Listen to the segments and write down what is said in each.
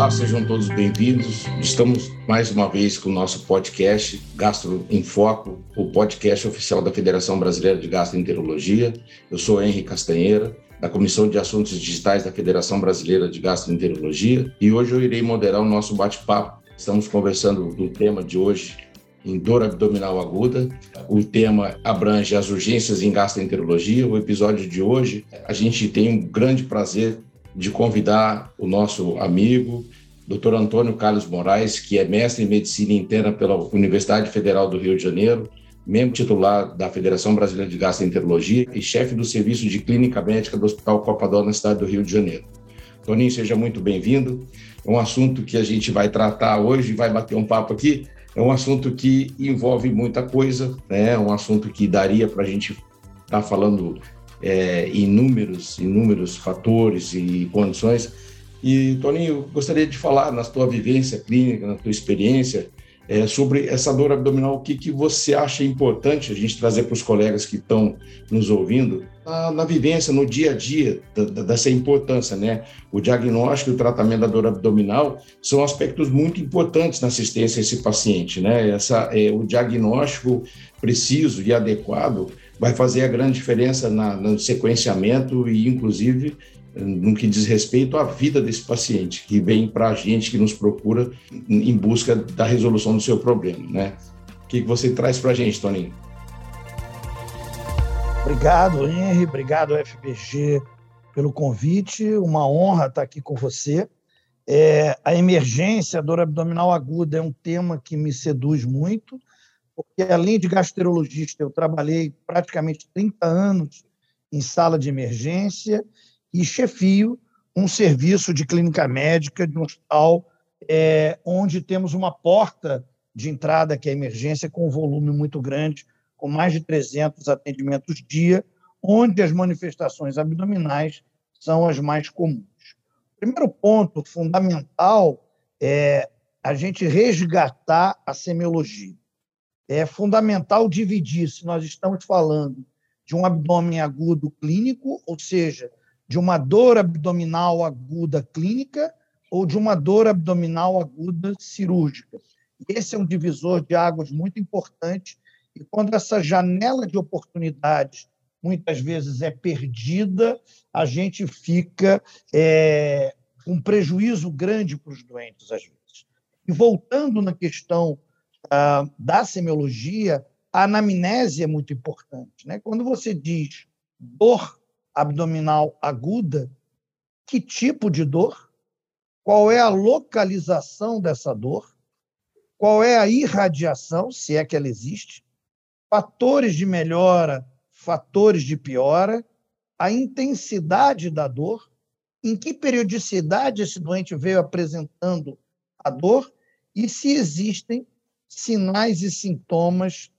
Olá, sejam todos bem-vindos. Estamos mais uma vez com o nosso podcast Gastro em Foco, o podcast oficial da Federação Brasileira de Gastroenterologia. Eu sou Henrique Castanheira, da Comissão de Assuntos Digitais da Federação Brasileira de Gastroenterologia, e hoje eu irei moderar o nosso bate-papo. Estamos conversando do tema de hoje, em dor abdominal aguda. O tema abrange as urgências em gastroenterologia. O episódio de hoje, a gente tem um grande prazer de convidar o nosso amigo, Dr. Antônio Carlos Moraes, que é mestre em medicina interna pela Universidade Federal do Rio de Janeiro, membro titular da Federação Brasileira de Gastroenterologia e chefe do Serviço de Clínica Médica do Hospital Copador na cidade do Rio de Janeiro. Toninho, seja muito bem-vindo. É um assunto que a gente vai tratar hoje, vai bater um papo aqui. É um assunto que envolve muita coisa, né? É um assunto que daria para a gente estar tá falando é, inúmeros, inúmeros fatores e condições. E, Toninho, gostaria de falar na tua vivência clínica, na tua experiência, é, sobre essa dor abdominal, o que, que você acha importante a gente trazer para os colegas que estão nos ouvindo, na, na, vivência, no dia a dia, da, da, dessa importância, né? O diagnóstico e o tratamento da dor abdominal são aspectos muito importantes na assistência a esse paciente, né? Essa, é, o diagnóstico preciso e adequado vai fazer a grande diferença na, no sequenciamento e, inclusive, no que diz respeito à vida desse paciente, que vem para a gente, que nos procura em busca da resolução do seu problema, né? O que você traz para a gente, Toninho? Obrigado, Henry, obrigado, FBG, pelo convite, uma honra estar aqui com você. É, a emergência, a dor abdominal aguda é um tema que me seduz muito, porque além de gastroenterologista, eu trabalhei praticamente 30 anos em sala de emergência e chefio um serviço de clínica médica de um hospital é, onde temos uma porta de entrada, que é a emergência, com um volume muito grande, com mais de 300 atendimentos dia, onde as manifestações abdominais são as mais comuns. Primeiro ponto fundamental é a gente resgatar a semiologia é fundamental dividir se nós estamos falando de um abdômen agudo clínico, ou seja, de uma dor abdominal aguda clínica ou de uma dor abdominal aguda cirúrgica. Esse é um divisor de águas muito importante e quando essa janela de oportunidades muitas vezes é perdida, a gente fica é, um prejuízo grande para os doentes às vezes. E voltando na questão uh, da semiologia, a anamnese é muito importante. Né? Quando você diz dor abdominal aguda, que tipo de dor? Qual é a localização dessa dor? Qual é a irradiação, se é que ela existe? Fatores de melhora, fatores de piora, a intensidade da dor, em que periodicidade esse doente veio apresentando a dor e se existem sinais e sintomas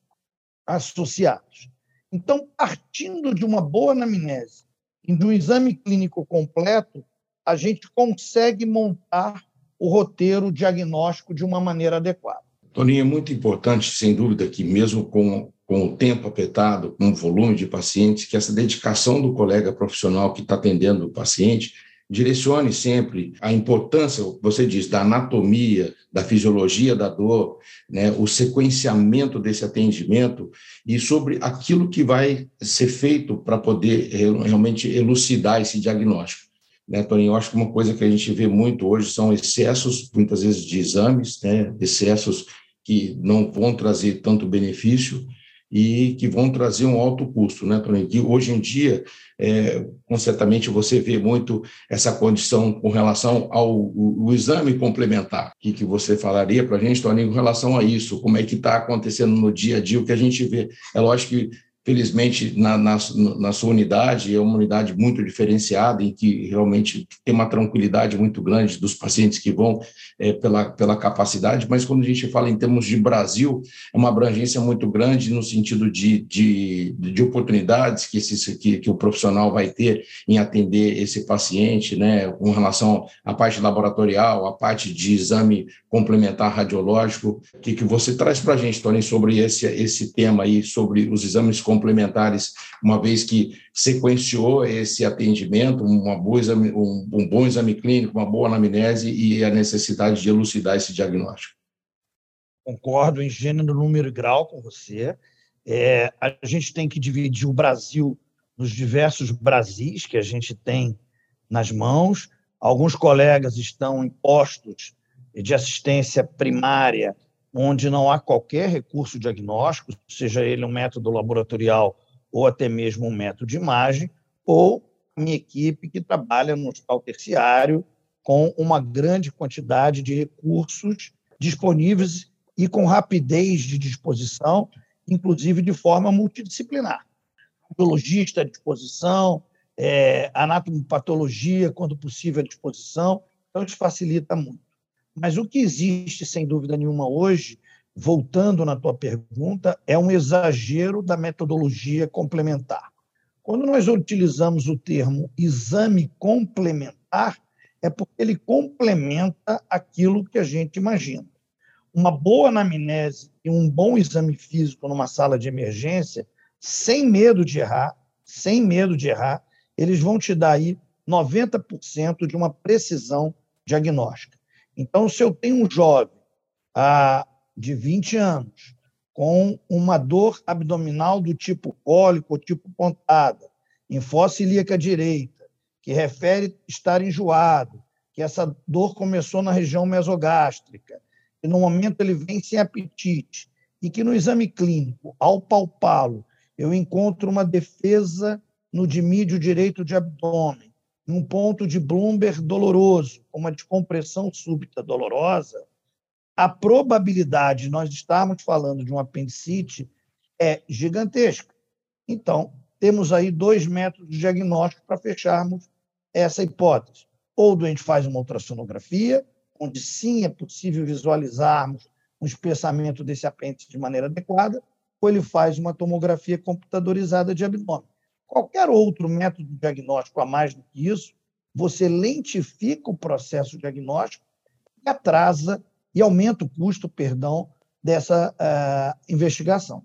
associados. Então, partindo de uma boa anamnese e de um exame clínico completo, a gente consegue montar o roteiro diagnóstico de uma maneira adequada. Toninho, é muito importante, sem dúvida, que mesmo com, com o tempo apertado, com o volume de pacientes, que essa dedicação do colega profissional que está atendendo o paciente direcione sempre a importância, você diz, da anatomia, da fisiologia da dor, né, o sequenciamento desse atendimento e sobre aquilo que vai ser feito para poder realmente elucidar esse diagnóstico. Né, Toninho, eu acho que uma coisa que a gente vê muito hoje são excessos, muitas vezes, de exames, né, excessos que não vão trazer tanto benefício, e que vão trazer um alto custo, né, Tony? Que hoje em dia, é, certamente você vê muito essa condição com relação ao o, o exame complementar. O que, que você falaria para a gente, Tony, com relação a isso? Como é que está acontecendo no dia a dia? O que a gente vê? É lógico que felizmente, na, na, na, sua unidade, é uma unidade muito diferenciada, em que realmente tem uma tranquilidade muito grande dos pacientes que vão é, pela, pela capacidade, mas quando a gente fala em termos de Brasil, é uma abrangência muito grande no sentido de, de, de oportunidades que, esse, que, que o profissional vai ter em atender esse paciente, né, com relação à parte laboratorial, à parte de exame complementar radiológico. O que, que você traz para a gente, Tony, sobre esse, esse tema aí, sobre os exames complementares, uma vez que sequenciou esse atendimento, uma boa exame, um, um bom exame clínico, uma boa anamnese e a necessidade de elucidar esse diagnóstico. Concordo em gênero, número e grau com você. É, a gente tem que dividir o Brasil nos diversos Brasis que a gente tem nas mãos. Alguns colegas estão em postos de assistência primária, onde não há qualquer recurso diagnóstico, seja ele um método laboratorial ou até mesmo um método de imagem, ou minha equipe que trabalha no hospital terciário com uma grande quantidade de recursos disponíveis e com rapidez de disposição, inclusive de forma multidisciplinar. Biologista à disposição, é, anatomopatologia, quando possível, à disposição, então isso facilita muito. Mas o que existe, sem dúvida nenhuma, hoje, voltando na tua pergunta, é um exagero da metodologia complementar. Quando nós utilizamos o termo exame complementar, é porque ele complementa aquilo que a gente imagina. Uma boa anamnese e um bom exame físico numa sala de emergência, sem medo de errar, sem medo de errar, eles vão te dar aí 90% de uma precisão diagnóstica. Então, se eu tenho um jovem ah, de 20 anos com uma dor abdominal do tipo cólico tipo pontada, em fossa ilíaca direita, que refere estar enjoado, que essa dor começou na região mesogástrica, e no momento ele vem sem apetite, e que no exame clínico, ao palpá-lo, eu encontro uma defesa no dimídio direito de abdômen, num ponto de Bloomberg doloroso, uma descompressão súbita dolorosa, a probabilidade de nós estarmos falando de um apendicite é gigantesca. Então, temos aí dois métodos de diagnóstico para fecharmos essa hipótese. Ou o doente faz uma ultrassonografia, onde sim é possível visualizarmos um espessamento desse apêndice de maneira adequada, ou ele faz uma tomografia computadorizada de abdômen. Qualquer outro método diagnóstico a mais do que isso, você lentifica o processo diagnóstico e atrasa e aumenta o custo, perdão, dessa uh, investigação.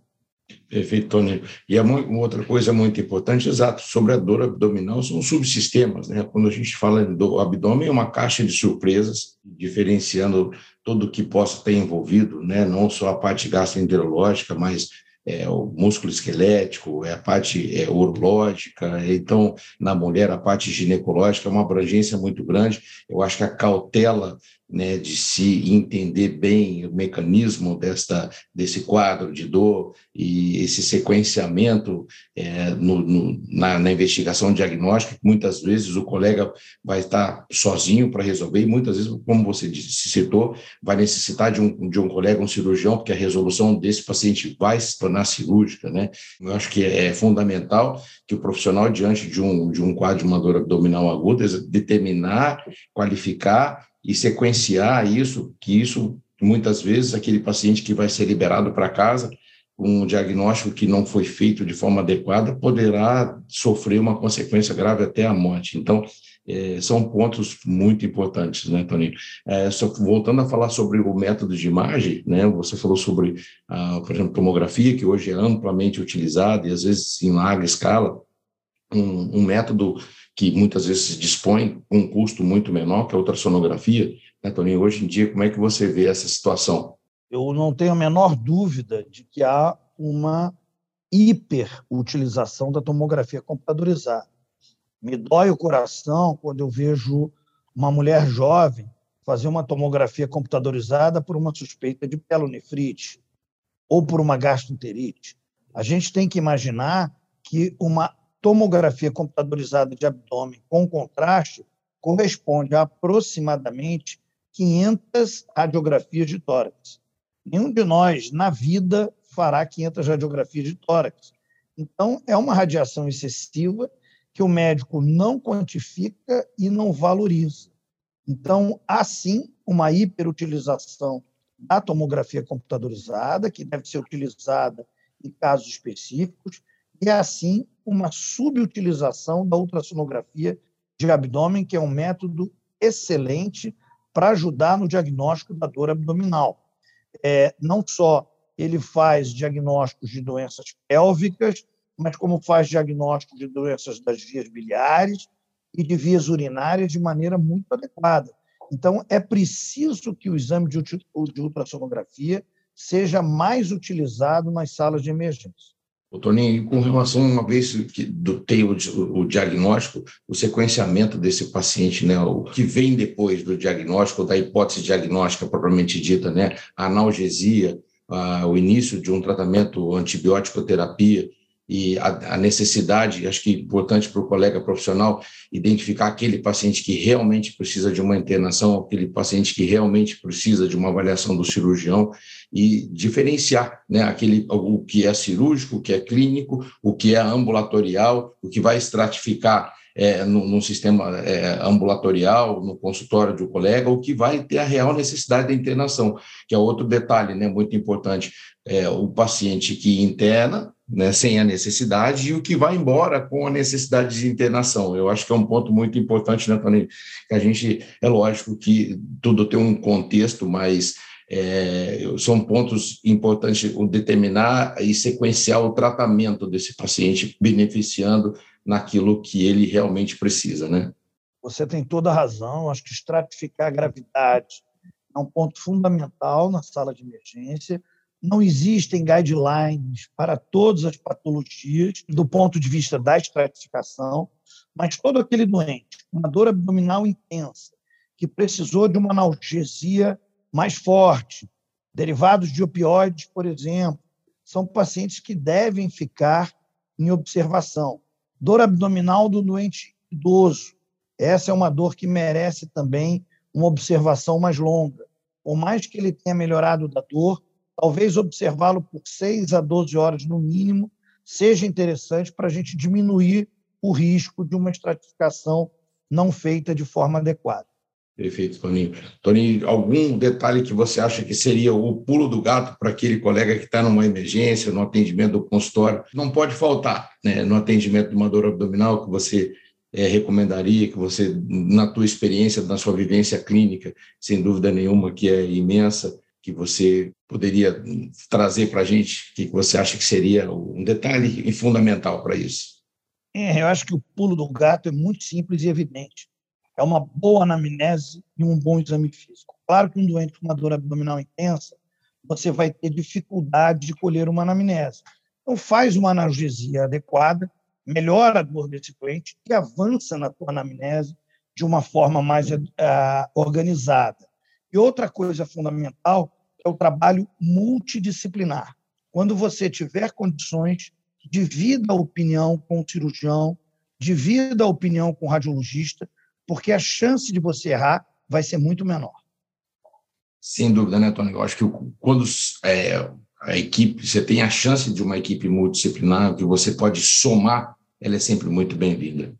Perfeito, Tony. E uma outra coisa muito importante, exato, sobre a dor abdominal, são subsistemas, né? Quando a gente fala do abdômen, é uma caixa de surpresas, diferenciando tudo o que possa ter envolvido, né? Não só a parte gastroenterológica, mas é, o músculo esquelético, é a parte é, urológica, então, na mulher, a parte ginecológica, é uma abrangência muito grande. Eu acho que a cautela né, de se entender bem o mecanismo desta, desse quadro de dor e esse sequenciamento é, no, no, na, na, investigação diagnóstica, muitas vezes o colega vai estar sozinho para resolver, e muitas vezes, como você disse, citou, vai necessitar de um, de um colega, um cirurgião, porque a resolução desse paciente vai se tornar cirúrgica. Né? Eu acho que é fundamental que o profissional, diante de um, de um quadro de uma dor abdominal aguda, determinar, qualificar e sequenciar isso, que isso, muitas vezes, aquele paciente que vai ser liberado para casa, um diagnóstico que não foi feito de forma adequada, poderá sofrer uma consequência grave até a morte. Então, é, são pontos muito importantes, né, Toninho? É, só voltando a falar sobre o método de imagem, né, você falou sobre, por exemplo, tomografia, que hoje é amplamente utilizada e às vezes em larga escala, um, um método que muitas vezes dispõe com um custo muito menor, que a ultrassonografia. Né, Toninho, hoje em dia, como é que você vê essa situação? Eu não tenho a menor dúvida de que há uma hiperutilização da tomografia computadorizada. Me dói o coração quando eu vejo uma mulher jovem fazer uma tomografia computadorizada por uma suspeita de pielonefrite ou por uma gastroenterite. A gente tem que imaginar que uma tomografia computadorizada de abdômen com contraste corresponde a aproximadamente 500 radiografias de tórax. Nenhum de nós, na vida, fará 500 radiografias de tórax. Então, é uma radiação excessiva que o médico não quantifica e não valoriza. Então, há sim uma hiperutilização da tomografia computadorizada, que deve ser utilizada em casos específicos, e assim uma subutilização da ultrassonografia de abdômen, que é um método excelente para ajudar no diagnóstico da dor abdominal. É, não só ele faz diagnósticos de doenças pélvicas, mas como faz diagnóstico de doenças das vias biliares e de vias urinárias de maneira muito adequada. Então, é preciso que o exame de ultrassonografia seja mais utilizado nas salas de emergência. Toninho, com relação, uma vez que do, tem o, o, diagnóstico, o sequenciamento desse paciente, né, o que vem depois do diagnóstico, da hipótese diagnóstica propriamente dita, né, a analgesia, a, o início de um tratamento antibiótico terapia, e a, a necessidade, acho que importante para o colega profissional identificar aquele paciente que realmente precisa de uma internação, aquele paciente que realmente precisa de uma avaliação do cirurgião e diferenciar né, aquele, o que é cirúrgico, o que é clínico, o que é ambulatorial, o que vai estratificar é, no, no, sistema é, ambulatorial, no consultório de um colega, o que vai ter a real necessidade da internação, que é outro detalhe né, muito importante. É, o paciente que interna né, sem a necessidade e o que vai embora com a necessidade de internação. Eu acho que é um ponto muito importante, né, Tony? Que a gente, é lógico que tudo tem um contexto, mas é, são pontos importantes determinar e sequenciar o tratamento desse paciente, beneficiando naquilo que ele realmente precisa, né? Você tem toda a razão. Acho que estratificar a gravidade é um ponto fundamental na sala de emergência não existem guidelines para todas as patologias do ponto de vista da estratificação, mas todo aquele doente com uma dor abdominal intensa, que precisou de uma analgesia mais forte, derivados de opioides, por exemplo, são pacientes que devem ficar em observação. Dor abdominal do doente idoso, essa é uma dor que merece também uma observação mais longa. Por mais que ele tenha melhorado da dor, talvez observá-lo por 6 a 12 horas no mínimo seja interessante para a gente diminuir o risco de uma estratificação não feita de forma adequada. Perfeito, Toninho. Toninho, algum detalhe que você acha que seria o pulo do gato para aquele colega que está numa emergência, no atendimento do consultório? Não pode faltar, né? No atendimento de uma dor abdominal que você é, recomendaria, que você, na tua experiência, na sua vivência clínica, sem dúvida nenhuma, que é imensa, que você poderia trazer para a gente? Que você acha que seria um detalhe fundamental para isso? É, eu acho que o pulo do gato é muito simples e evidente. É uma boa anamnese e um bom exame físico. Claro que um doente com uma dor abdominal intensa, você vai ter dificuldade de colher uma anamnese. Então, faz uma analgesia adequada, melhora a dor desse doente e avança na tua anamnese de uma forma mais uh, organizada. E outra coisa fundamental é o trabalho multidisciplinar. Quando você tiver condições, divida a opinião com o cirurgião, divida a opinião com o radiologista, porque a chance de você errar vai ser muito menor. Sem dúvida, né, Tony? Eu acho que quando é, a equipe, você tem a chance de uma equipe multidisciplinar, que você pode somar, ela é sempre muito bem-vinda.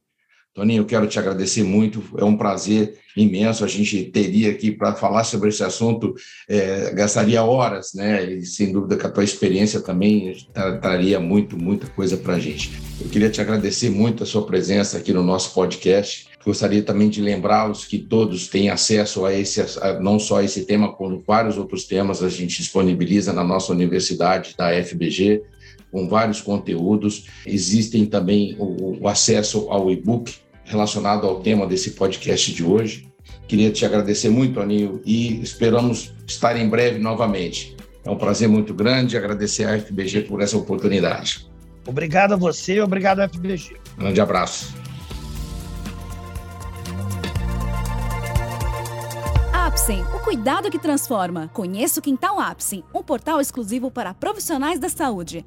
Toninho, eu quero te agradecer muito, é um prazer imenso. A gente teria aqui para falar sobre esse assunto, é, gastaria horas, né? E sem dúvida que a tua experiência também traria muito, muita coisa para a gente. Eu queria te agradecer muito a sua presença aqui no nosso podcast. Gostaria também de lembrá-los que todos têm acesso a esse, a, não só a esse tema, como vários outros temas a gente disponibiliza na nossa universidade da FBG, com vários conteúdos. Existem também o, o acesso ao e-book relacionado ao tema desse podcast de hoje. Queria te agradecer muito, Aninho, e esperamos estar em breve novamente. É um prazer muito grande agradecer à FBG por essa oportunidade. Obrigado a você e obrigado à FBG. Grande abraço. Apsen, o cuidado que transforma. Conheça o Quintal Apsen, um portal exclusivo para profissionais da saúde.